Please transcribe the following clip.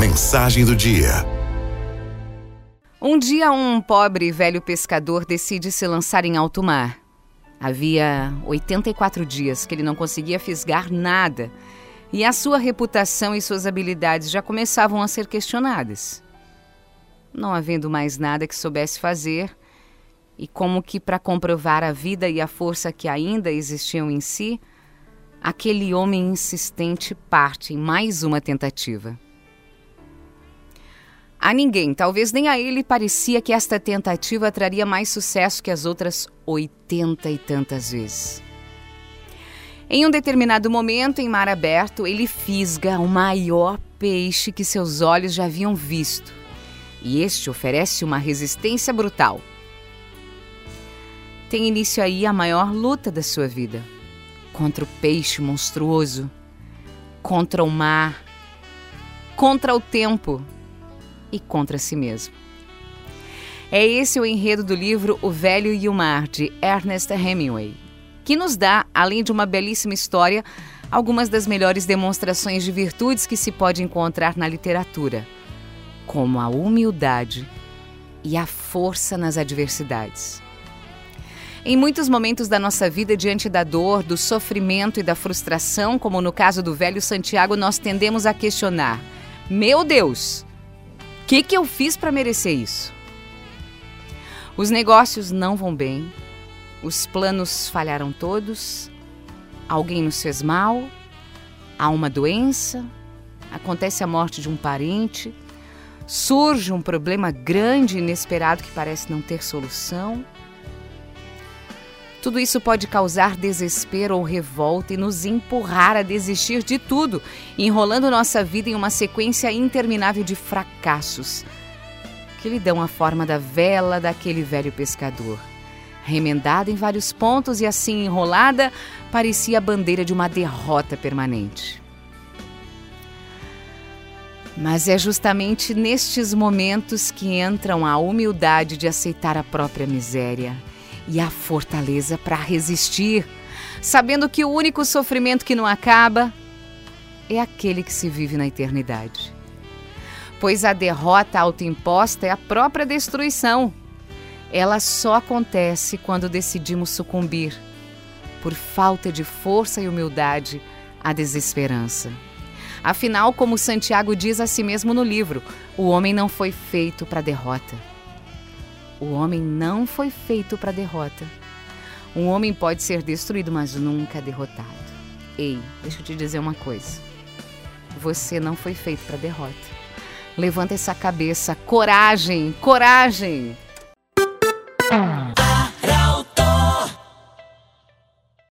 Mensagem do dia. Um dia, um pobre velho pescador decide se lançar em alto mar. Havia 84 dias que ele não conseguia fisgar nada e a sua reputação e suas habilidades já começavam a ser questionadas. Não havendo mais nada que soubesse fazer, e como que para comprovar a vida e a força que ainda existiam em si, aquele homem insistente parte em mais uma tentativa. A ninguém, talvez nem a ele, parecia que esta tentativa traria mais sucesso que as outras oitenta e tantas vezes. Em um determinado momento, em mar aberto, ele fisga o maior peixe que seus olhos já haviam visto. E este oferece uma resistência brutal. Tem início aí a maior luta da sua vida contra o peixe monstruoso, contra o mar, contra o tempo e contra si mesmo. É esse o enredo do livro O Velho e o Mar, de Ernest Hemingway, que nos dá, além de uma belíssima história, algumas das melhores demonstrações de virtudes que se pode encontrar na literatura, como a humildade e a força nas adversidades. Em muitos momentos da nossa vida, diante da dor, do sofrimento e da frustração, como no caso do velho Santiago, nós tendemos a questionar: Meu Deus, que, que eu fiz para merecer isso? Os negócios não vão bem, os planos falharam todos, alguém nos fez mal, há uma doença, acontece a morte de um parente, surge um problema grande e inesperado que parece não ter solução. Tudo isso pode causar desespero ou revolta e nos empurrar a desistir de tudo, enrolando nossa vida em uma sequência interminável de fracassos que lhe dão a forma da vela daquele velho pescador. Remendada em vários pontos e assim enrolada, parecia a bandeira de uma derrota permanente. Mas é justamente nestes momentos que entram a humildade de aceitar a própria miséria e a fortaleza para resistir, sabendo que o único sofrimento que não acaba é aquele que se vive na eternidade. Pois a derrota autoimposta é a própria destruição. Ela só acontece quando decidimos sucumbir, por falta de força e humildade, à desesperança. Afinal, como Santiago diz a si mesmo no livro, o homem não foi feito para derrota o homem não foi feito para derrota. Um homem pode ser destruído, mas nunca derrotado. Ei, deixa eu te dizer uma coisa. Você não foi feito para derrota. Levanta essa cabeça, coragem, coragem.